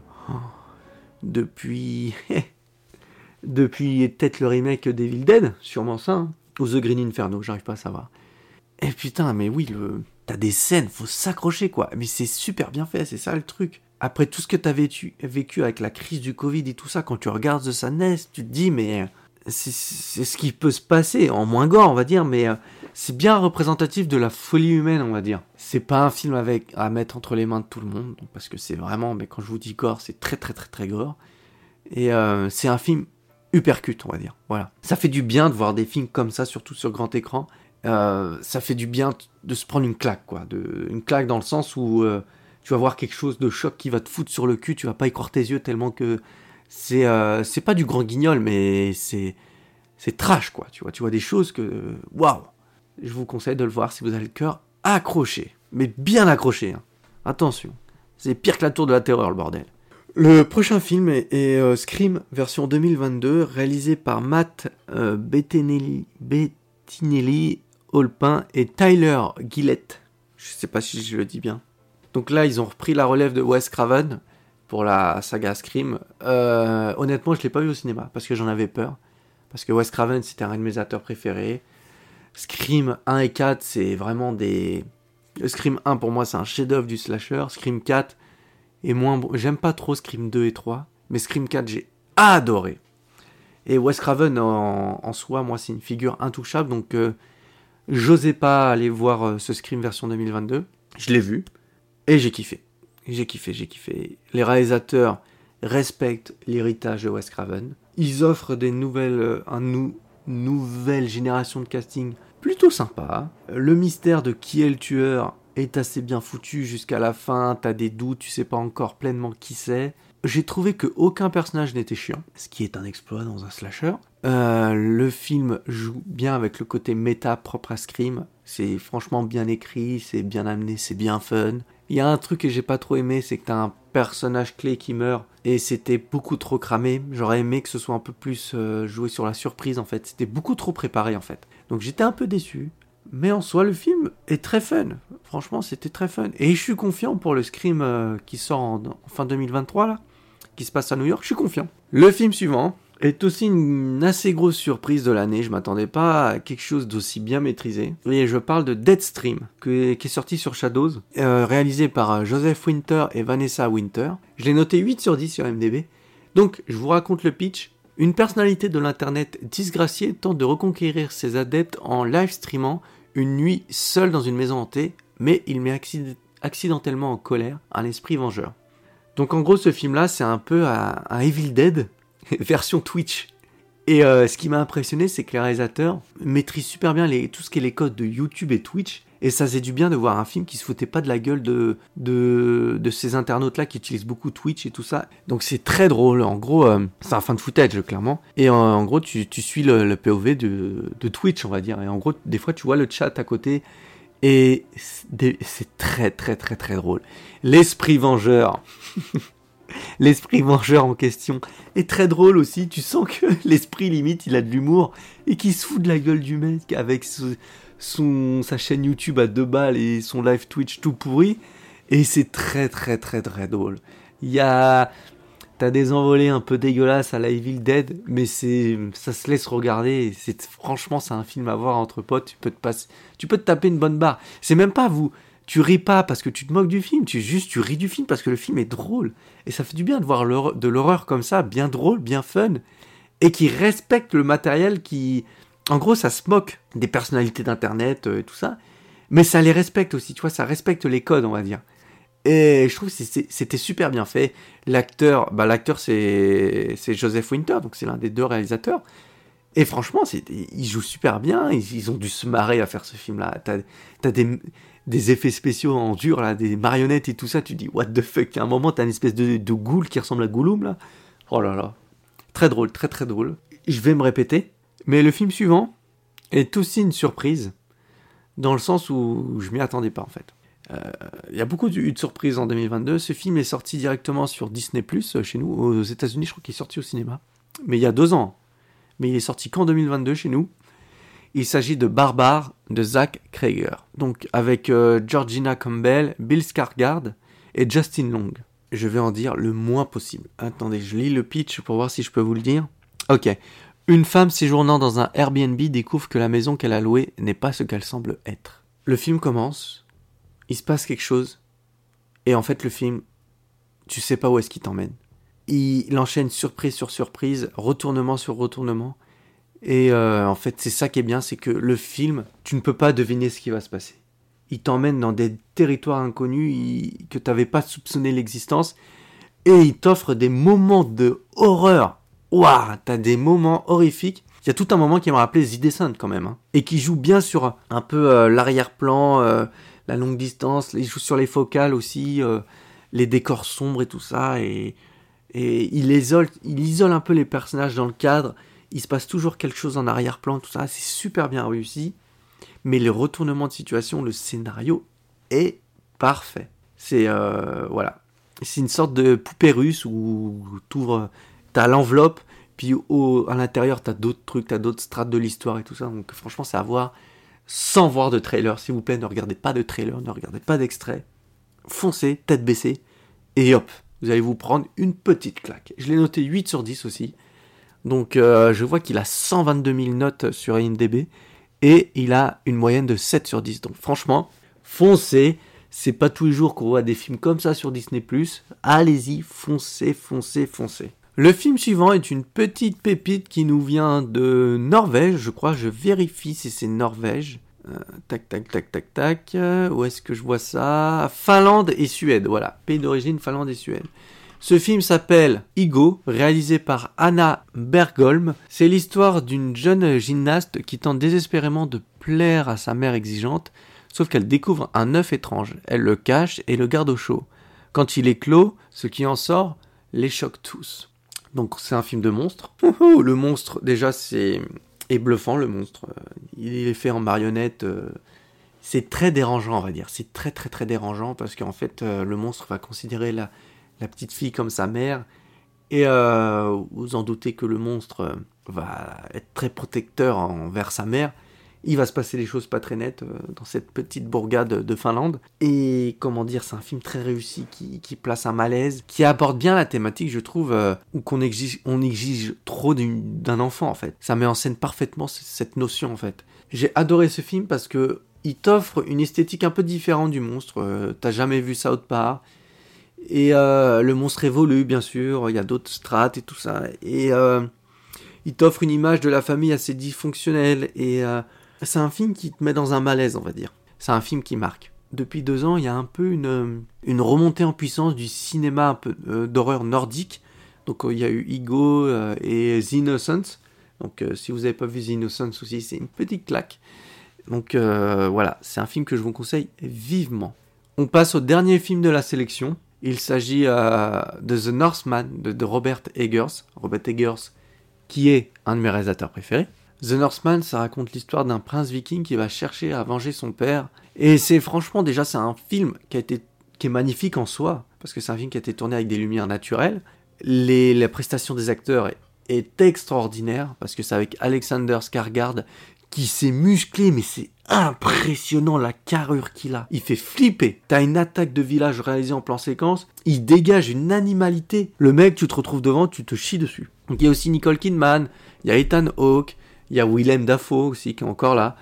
depuis depuis peut-être le remake d'Evil Dead, sûrement ça, hein, ou The Green Inferno, j'arrive pas à savoir. Et putain, mais oui, le t'as des scènes, faut s'accrocher quoi. Mais c'est super bien fait, c'est ça le truc. Après tout ce que t'as vécu, vécu avec la crise du Covid et tout ça, quand tu regardes The Sadness, tu te dis mais c'est c'est ce qui peut se passer en moins gore, on va dire, mais euh, c'est bien représentatif de la folie humaine, on va dire. C'est pas un film avec à mettre entre les mains de tout le monde, parce que c'est vraiment, mais quand je vous dis gore, c'est très très très très gore. Et euh, c'est un film uppercut, on va dire. Voilà. Ça fait du bien de voir des films comme ça, surtout sur grand écran. Euh, ça fait du bien de se prendre une claque, quoi. Une claque dans le sens où euh, tu vas voir quelque chose de choc qui va te foutre sur le cul, tu vas pas y croire tes yeux tellement que c'est euh, c'est pas du grand guignol, mais c'est c'est trash, quoi. Tu vois, tu vois des choses que waouh. Je vous conseille de le voir si vous avez le cœur accroché, mais bien accroché. hein. Attention, c'est pire que la tour de la terreur, le bordel. Le prochain film est, euh, Scream version 2022, réalisé par Matt euh, Bettinelli, Bettinelli Holpin et Tyler Gillett. Je sais pas si je le dis bien. Donc là, ils ont repris la relève de Wes Craven pour la saga Scream. Euh, honnêtement, je l'ai pas vu au cinéma parce que j'en avais peur. Parce que Wes Craven, c'était un de mes acteurs préférés. Scream 1 et 4, c'est vraiment des. Scream 1 pour moi, c'est un chef-d'œuvre du slasher. Scream 4 est moins bon. J'aime pas trop Scream 2 et 3, mais Scream 4, j'ai adoré. Et Wes Craven en, en soi, moi, c'est une figure intouchable, donc euh, j'osais pas aller voir euh, ce Scream version 2022. Je l'ai vu et j'ai kiffé. J'ai kiffé, j'ai kiffé. Les réalisateurs respectent l'héritage de Wes Craven. Ils offrent des nouvelles, euh, nouvelle génération de casting plutôt sympa. Le mystère de qui est le tueur est assez bien foutu jusqu'à la fin, t'as des doutes, tu sais pas encore pleinement qui c'est. J'ai trouvé que aucun personnage n'était chiant, ce qui est un exploit dans un slasher. Euh, le film joue bien avec le côté méta propre à Scream. C'est franchement bien écrit, c'est bien amené, c'est bien fun. Il y a un truc que j'ai pas trop aimé, c'est que t'as un personnage clé qui meurt et c'était beaucoup trop cramé. J'aurais aimé que ce soit un peu plus euh, joué sur la surprise en fait. C'était beaucoup trop préparé en fait. Donc j'étais un peu déçu. Mais en soi, le film est très fun. Franchement, c'était très fun. Et je suis confiant pour le Scream euh, qui sort en, en fin 2023 là, qui se passe à New York. Je suis confiant. Le film suivant est aussi une assez grosse surprise de l'année. Je m'attendais pas à quelque chose d'aussi bien maîtrisé. Et je parle de Deadstream, qui est sorti sur Shadows, euh, réalisé par euh, Joseph Winter et Vanessa Winter. Je l'ai noté 8 sur 10 sur MDB. Donc, je vous raconte le pitch. Une personnalité de l'internet disgraciée tente de reconquérir ses adeptes en live streamant une nuit seul dans une maison hantée, mais il met accid- accidentellement en colère un esprit vengeur. Donc en gros, ce film-là, c'est un peu un Evil Dead version Twitch. Et euh, ce qui m'a impressionné, c'est que les réalisateurs maîtrisent super bien tout ce qui est les codes de YouTube et Twitch. Et ça faisait du bien de voir un film qui se foutait pas de la gueule de, ces internautes-là qui utilisent beaucoup Twitch et tout ça. Donc c'est très drôle. En gros, euh, c'est un fin de footage, clairement. Et en, gros, tu, tu suis le, POV de, de Twitch, on va dire. Et en gros, des fois, tu vois le chat à côté. Et c'est très, très, très, très drôle. L'esprit vengeur. L'esprit vengeur en question est très drôle aussi. Tu sens que l'esprit limite, il a de l'humour et qu'il se fout de la gueule du mec avec son, sa chaîne YouTube à deux balles et son live Twitch tout pourri. Et c'est très très très très drôle. Il y a... T'as des envolées un peu dégueulasses à la Evil Dead, mais c'est, ça se laisse regarder. C'est franchement, c'est un film à voir entre potes. Tu peux te passer, tu peux te taper une bonne barre. C'est même pas vous, tu ris pas parce que tu te moques du film. Tu juste, tu ris du film parce que le film est drôle. Et ça fait du bien de voir de l'horreur comme ça, bien drôle, bien fun, et qui respecte le matériel qui, en gros, ça se moque des personnalités d'internet euh, et tout ça, mais ça les respecte aussi. Tu vois, ça respecte les codes, on va dire. Et je trouve que c'était super bien fait. L'acteur, bah l'acteur c'est Joseph Winter, donc c'est l'un des deux réalisateurs. Et franchement, ils jouent super bien. Ils, ont dû se marrer à faire ce film-là. T'as des effets spéciaux en dur, là, des marionnettes et tout ça. Tu dis, what the fuck À un moment, t'as une espèce de, de ghoul qui ressemble à Gollum, là. Oh là là. Très drôle, très très drôle. Je vais me répéter. Mais le film suivant est aussi une surprise. Dans le sens où je m'y attendais pas, en fait. Il y a beaucoup de, de surprises en 2022. Ce film est sorti directement sur Disney Plus chez nous. Aux États-Unis, je crois qu'il est sorti au cinéma. Mais il y a deux ans. Mais il est sorti qu'en 2022 chez nous. Il s'agit de Barbare de Zach Krager. Donc avec euh, Georgina Campbell, Bill Skarsgård et Justin Long. Je vais en dire le moins possible. Attendez, je lis le pitch pour voir si je peux vous le dire. Ok. Une femme séjournant dans un Airbnb découvre que la maison qu'elle a louée n'est pas ce qu'elle semble être. Le film commence il se passe quelque chose, et en fait le film, tu sais pas où est-ce qu'il t'emmène. Il, enchaîne surprise sur surprise, retournement sur retournement, et euh, en fait c'est ça qui est bien, c'est que le film, tu ne peux pas deviner ce qui va se passer. Il t'emmène dans des territoires inconnus que tu n'avais pas soupçonné l'existence, et il t'offre des moments de horreur. Waouh, t'as des moments horrifiques. Il y a tout un moment qui m'a rappelé The Descent quand même, hein, et qui joue bien sur un peu euh, l'arrière-plan, euh, la longue distance, il joue sur les focales aussi, les décors sombres et tout ça, et, et il, isole, il isole un peu les personnages dans le cadre, il se passe toujours quelque chose en arrière-plan, tout ça, c'est super bien réussi, mais les retournements de situation, le scénario est parfait. C'est, euh, voilà, c'est une sorte de poupée russe où t'ouvres, t'as l'enveloppe, puis au, à l'intérieur t'as d'autres trucs, t'as d'autres strates de l'histoire et tout ça, donc franchement c'est à voir sans voir de trailer, s'il vous plaît, ne regardez pas de trailer, ne regardez pas d'extrait. Foncez, tête baissée, et hop, vous allez vous prendre une petite claque. Je l'ai noté 8 sur 10 aussi. Donc euh, je vois qu'il a 122 000 notes sur IMDB, et il a une moyenne de 7 sur 10. Donc franchement, foncez. C'est pas tous les jours qu'on voit des films comme ça sur Disney+. Allez-y, foncez, foncez, foncez. Le film suivant est une petite pépite qui nous vient de Norvège, je crois. Je vérifie si c'est Norvège. Euh, tac, tac, tac, tac, tac. Euh, où est-ce que je vois ça? Finlande et Suède, voilà. Pays d'origine, Finlande et Suède. Ce film s'appelle Igo, réalisé par Anna Bergholm. C'est l'histoire d'une jeune gymnaste qui tente désespérément de plaire à sa mère exigeante, sauf qu'elle découvre un œuf étrange. Elle le cache et le garde au chaud. Quand il éclot, ce qui en sort les choque tous. Donc c'est un film de monstre. Le monstre, déjà, c'est est bluffant, le monstre. Il est fait en marionnette. euh, C'est très dérangeant, on va dire. C'est très très très dérangeant parce qu'en fait, euh, le monstre va considérer la, la petite fille comme sa mère. Et euh, vous en doutez que le monstre euh, va être très protecteur envers sa mère. Il va se passer des choses pas très nettes euh, dans cette petite bourgade de Finlande. Et comment dire, c'est un film très réussi qui, place un malaise, qui aborde bien la thématique, je trouve, où qu'on exige, on exige trop d'un enfant en fait. Ça met en scène parfaitement cette notion en fait. J'ai adoré ce film parce que il t'offre une esthétique un peu différente du monstre. T'as jamais vu ça autre part. Et euh, le monstre évolue, bien sûr. Il y a d'autres strates et tout ça. Et euh, il t'offre une image de la famille assez dysfonctionnelle. Et euh, c'est un film qui te met dans un malaise, on va dire. C'est un film qui marque. Depuis deux ans, il y a un peu une, remontée en puissance du cinéma un peu d'horreur nordique. Donc il y a eu Igo et The Innocents. Donc si vous n'avez pas vu The Innocents aussi, c'est une petite claque. Donc voilà, c'est un film que je vous conseille vivement. On passe au dernier film de la sélection. Il s'agit euh, de The Northman de, Robert Eggers. Robert Eggers, qui est un de mes réalisateurs préférés. The Northman, ça raconte l'histoire d'un prince viking qui va chercher à venger son père. Et c'est franchement déjà c'est un film qui a est magnifique en soi parce que c'est un film qui a été tourné avec des lumières naturelles. Les, la prestation des acteurs est, extraordinaire parce que c'est avec Alexander Skarsgård qui s'est musclé, mais c'est impressionnant la carrure qu'il a. Il fait flipper. T'as une attaque de village réalisée en plan séquence, il dégage une animalité. Le mec, tu te retrouves devant, tu te chies dessus. Donc il y a aussi Nicole Kidman, il y a Ethan Hawke, il y a Willem Dafoe aussi qui est encore là,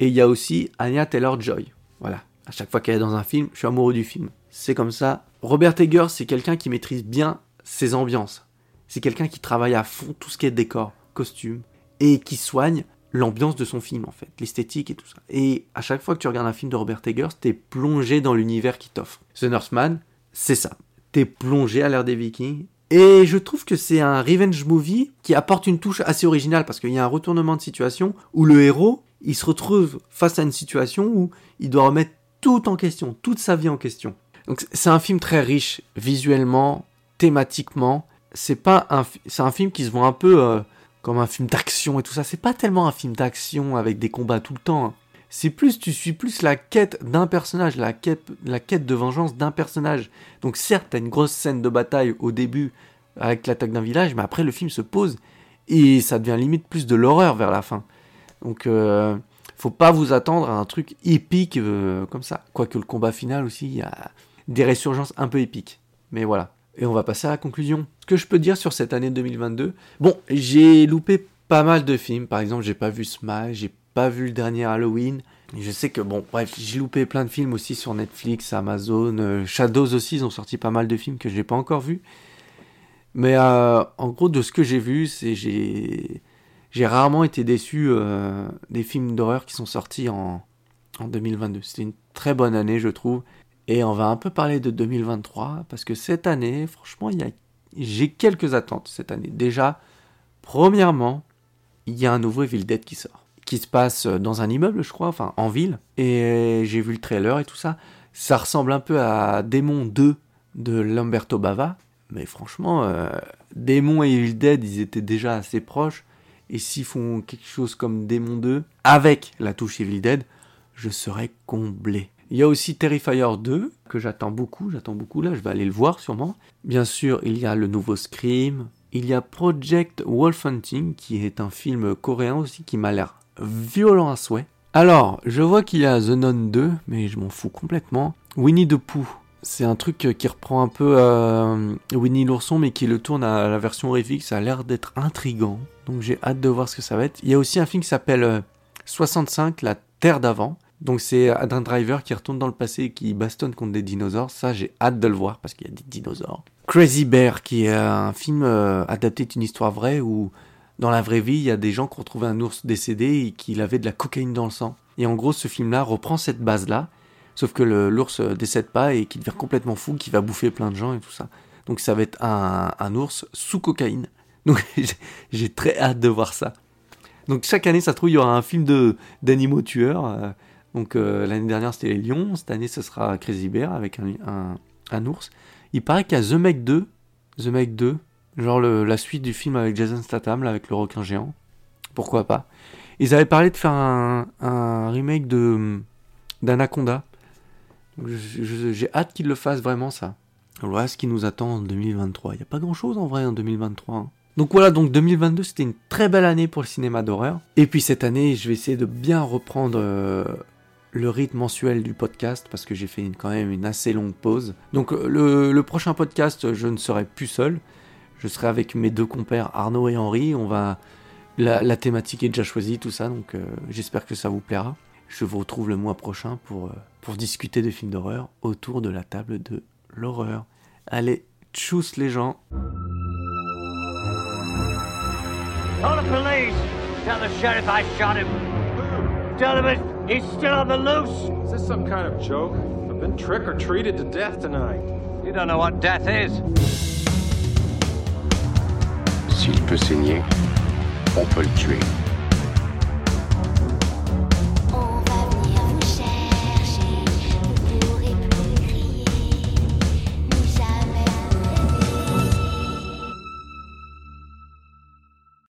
et il y a aussi Anya Taylor-Joy. Voilà. À chaque fois qu'elle est dans un film, je suis amoureux du film. C'est comme ça. Robert Eggers, c'est quelqu'un qui maîtrise bien ses ambiances. C'est quelqu'un qui travaille à fond tout ce qui est décor, costume, et qui soigne l'ambiance de son film en fait, l'esthétique et tout ça. Et à chaque fois que tu regardes un film de Robert Eggers, t'es plongé dans l'univers qu'il t'offre. The Northman, c'est ça. T'es plongé à l'ère des Vikings. Et je trouve que c'est un revenge movie qui apporte une touche assez originale parce qu'il y a un retournement de situation où le héros, il se retrouve face à une situation où il doit remettre tout en question, toute sa vie en question. Donc c'est un film très riche visuellement, thématiquement. C'est pas un, c'est un film qui se voit un peu euh, comme un film d'action et tout ça. C'est pas tellement un film d'action avec des combats tout le temps. hein. C'est plus, tu suis plus la quête d'un personnage, la quête, la quête de vengeance d'un personnage. Donc certes, t'as une grosse scène de bataille au début avec l'attaque d'un village, mais après le film se pose et ça devient limite plus de l'horreur vers la fin. Donc euh, faut pas vous attendre à un truc épique euh, comme ça. Quoique le combat final aussi, il y a des résurgences un peu épiques. Mais voilà. Et on va passer à la conclusion. Ce que je peux dire sur cette année 2022, bon, j'ai loupé pas mal de films. Par exemple, j'ai pas vu Smash, j'ai pas vu le dernier Halloween. Je sais que, bon, bref, j'ai loupé plein de films aussi sur Netflix, Amazon, euh, Shadows aussi, ils ont sorti pas mal de films que j'ai pas encore vus. Mais euh, en gros, de ce que j'ai vu, c'est j'ai j'ai rarement été déçu euh, des films d'horreur qui sont sortis en, en 2022. C'était une très bonne année, je trouve. Et on va un peu parler de 2023 parce que cette année, franchement, a j'ai quelques attentes cette année. Déjà, premièrement, il y a un nouveau Evil Dead qui sort, qui se passe dans un immeuble, je crois, enfin en ville. Et j'ai vu le trailer et tout ça. Ça ressemble un peu à Démon 2 de Lamberto Bava. Mais franchement, euh, Démon et Evil Dead, ils étaient déjà assez proches. Et s'ils font quelque chose comme Démon 2, avec la touche Evil Dead, je serais comblé. Il y a aussi Terrifier 2, que j'attends beaucoup, j'attends beaucoup là, je vais aller le voir sûrement. Bien sûr, il y a le nouveau Scream. Il y a Project Wolf Hunting, qui est un film coréen aussi, qui m'a l'air violent à souhait. Alors, je vois qu'il y a The Nun 2, mais je m'en fous complètement. Winnie the Pooh, c'est un truc qui reprend un peu euh, Winnie l'ourson, mais qui le tourne à la version horrifique. Ça a l'air d'être intrigant, donc j'ai hâte de voir ce que ça va être. Il y a aussi un film qui s'appelle euh, 65, La Terre d'avant. Donc c'est Adam Driver qui retourne dans le passé et qui bastonne contre des dinosaures. Ça, j'ai hâte de le voir parce qu'il y a des dinosaures. Crazy Bear, qui est un film euh, adapté d'une histoire vraie où, dans la vraie vie, il y a des gens qui ont trouvé un ours décédé et qu'il avait de la cocaïne dans le sang. Et en gros, ce film-là reprend cette base-là, sauf que l'ours euh, décède pas et qu'il devient complètement fou, qui va bouffer plein de gens et tout ça. Donc ça va être un, ours sous cocaïne. Donc j'ai- très hâte de voir ça. Donc chaque année, ça se trouve, il y aura un film d'animaux tueurs. euh, donc euh, l'année dernière, c'était les lions. Cette année, ce sera Crazy Bear avec un, ours. Il paraît qu'il y a The Meg 2. The Meg 2. Genre la suite du film avec Jason Statham, avec le requin géant. Pourquoi pas. Ils avaient parlé de faire un, remake de d'Anaconda. Je- je- J'ai hâte qu'ils le fassent vraiment, ça. Voilà ce qui nous attend en 2023. Il n'y a pas grand chose en vrai en 2023. hein. Donc voilà, donc 2022 c'était une très belle année pour le cinéma d'horreur. Et puis cette année, je vais essayer de bien reprendre euh, le rythme mensuel du podcast parce que j'ai fait quand même une assez longue pause. Donc euh, le, prochain podcast, je ne serai plus seul. Je serai avec mes deux compères Arnaud et Henri. On va la, thématique est déjà choisie, tout ça. Donc euh, j'espère que ça vous plaira. Je vous retrouve le mois prochain pour, euh, pour discuter de films d'horreur autour de la table de l'horreur. Allez, tchuss les gens Call the police. The sheriff I shot him. Him he's still on the loose. Is this some kind of joke? I've been trick or treated to death tonight. You don't know what death is. S'il peut saigner, on peut le tuer.